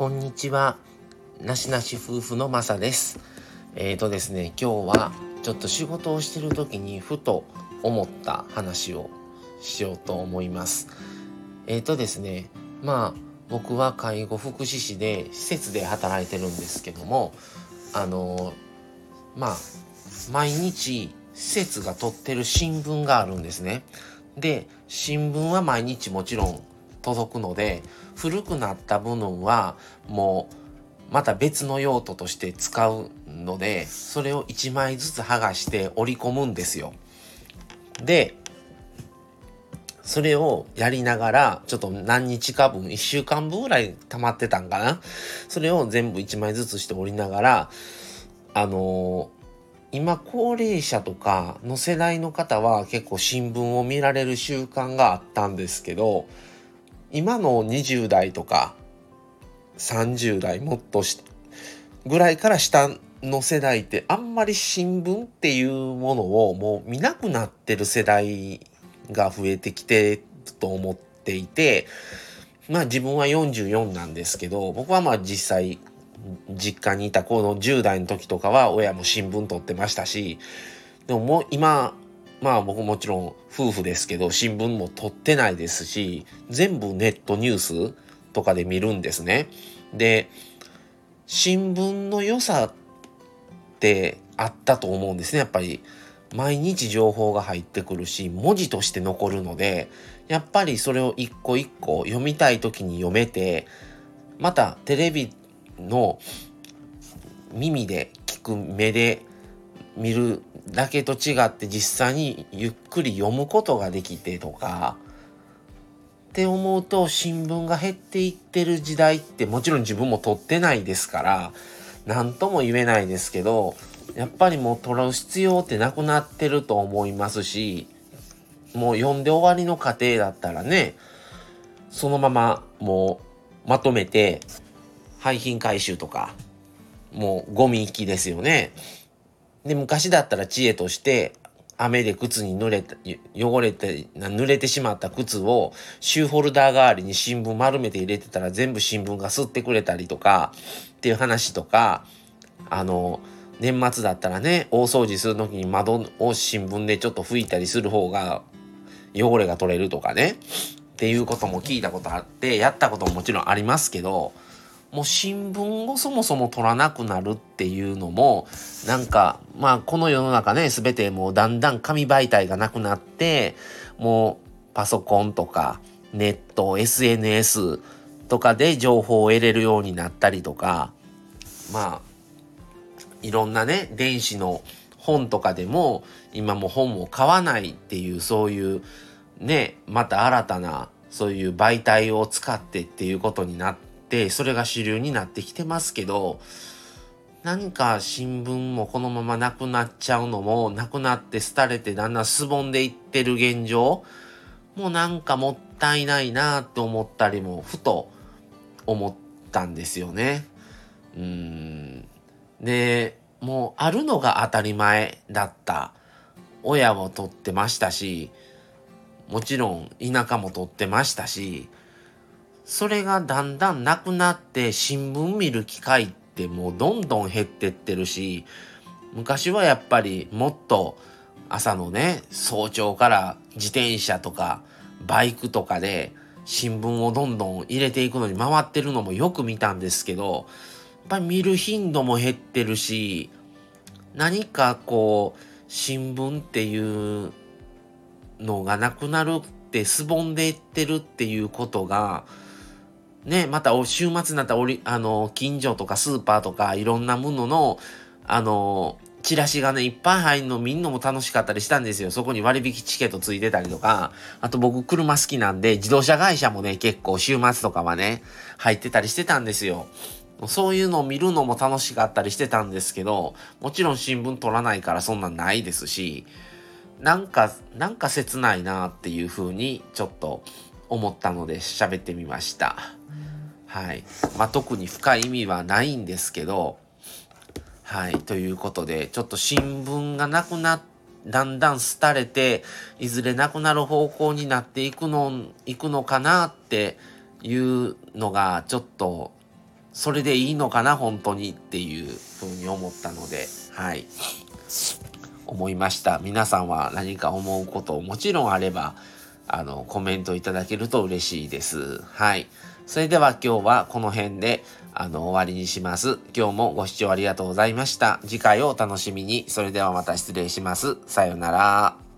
こんにちは。なしなし夫婦のまさです。えーとですね、今日はちょっと仕事をしてる時にふと思った話をしようと思います。えーとですね、まあ僕は介護福祉士で施設で働いてるんですけども、あのまあ毎日施設が撮ってる新聞があるんですね。で、新聞は毎日もちろん届くので古くなった部分はもうまた別の用途として使うのでそれを1枚ずつ剥がして折り込むんですよ。でそれをやりながらちょっと何日か分1週間分ぐらい溜まってたんかなそれを全部1枚ずつして折りながらあのー、今高齢者とかの世代の方は結構新聞を見られる習慣があったんですけど今の20代とか30代もっとぐらいから下の世代ってあんまり新聞っていうものをもう見なくなってる世代が増えてきてると思っていてまあ自分は44なんですけど僕はまあ実際実家にいたこの10代の時とかは親も新聞取ってましたしでももう今まあ僕もちろん夫婦ですけど新聞も取ってないですし全部ネットニュースとかで見るんですね。で新聞の良さってあったと思うんですねやっぱり。毎日情報が入ってくるし文字として残るのでやっぱりそれを一個一個読みたい時に読めてまたテレビの耳で聞く目で見るだけと違って実際にゆっくり読むことができてとかって思うと新聞が減っていってる時代ってもちろん自分も取ってないですから何とも言えないですけどやっぱりもう取る必要ってなくなってると思いますしもう読んで終わりの過程だったらねそのままもうまとめて廃品回収とかもうゴミ行きですよね。で、昔だったら知恵として、雨で靴に濡れた、汚れて、濡れてしまった靴をシューホルダー代わりに新聞丸めて入れてたら全部新聞が吸ってくれたりとかっていう話とか、あの、年末だったらね、大掃除する時に窓を新聞でちょっと拭いたりする方が汚れが取れるとかね、っていうことも聞いたことあって、やったことももちろんありますけど、もう新聞をそもそも取らなくなるっていうのもなんかまあこの世の中ね全てもうだんだん紙媒体がなくなってもうパソコンとかネット SNS とかで情報を得れるようになったりとかまあいろんなね電子の本とかでも今も本を買わないっていうそういうねまた新たなそういう媒体を使ってっていうことになってってそれが主流になってきてますけど何か新聞もこのままなくなっちゃうのもなくなって廃れてだんだんすぼんでいってる現状もうなんかもったいないなって思ったりもふと思ったんですよね。うんでもうあるのが当たり前だった親も取ってましたしもちろん田舎も取ってましたしそれがだんだんなくなって新聞見る機会ってもうどんどん減ってってるし昔はやっぱりもっと朝のね早朝から自転車とかバイクとかで新聞をどんどん入れていくのに回ってるのもよく見たんですけどやっぱり見る頻度も減ってるし何かこう新聞っていうのがなくなるってすぼんでいってるっていうことがね、また週末になったらおり、あの、近所とかスーパーとかいろんなものの、あの、チラシがね、いっぱい入るの見んのも楽しかったりしたんですよ。そこに割引チケットついてたりとか、あと僕車好きなんで、自動車会社もね、結構週末とかはね、入ってたりしてたんですよ。そういうのを見るのも楽しかったりしてたんですけど、もちろん新聞取らないからそんなんないですし、なんか、なんか切ないなっていうふうにちょっと思ったので喋ってみました。はい。まあ、特に深い意味はないんですけど、はい。ということで、ちょっと新聞がなくなだんだん廃れて、いずれなくなる方向になっていくの、いくのかなっていうのが、ちょっとそれでいいのかな本当にっていうふうに思ったのではい思いました皆さんは何か思うこともちろんあればあのコメントいただけると嬉しいです。はい。それでは今日はこの辺であの終わりにします。今日もご視聴ありがとうございました。次回をお楽しみに。それではまた失礼します。さようなら。